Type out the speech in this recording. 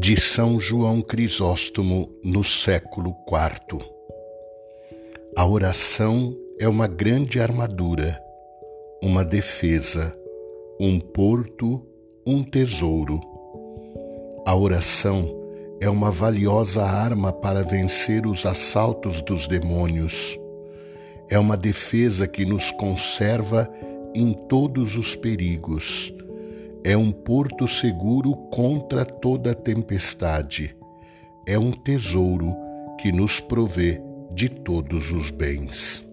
de São João Crisóstomo no século IV. A oração é uma grande armadura, uma defesa, um porto, um tesouro. A oração é uma valiosa arma para vencer os assaltos dos demônios. É uma defesa que nos conserva em todos os perigos é um porto seguro contra toda tempestade. É um tesouro que nos provê de todos os bens.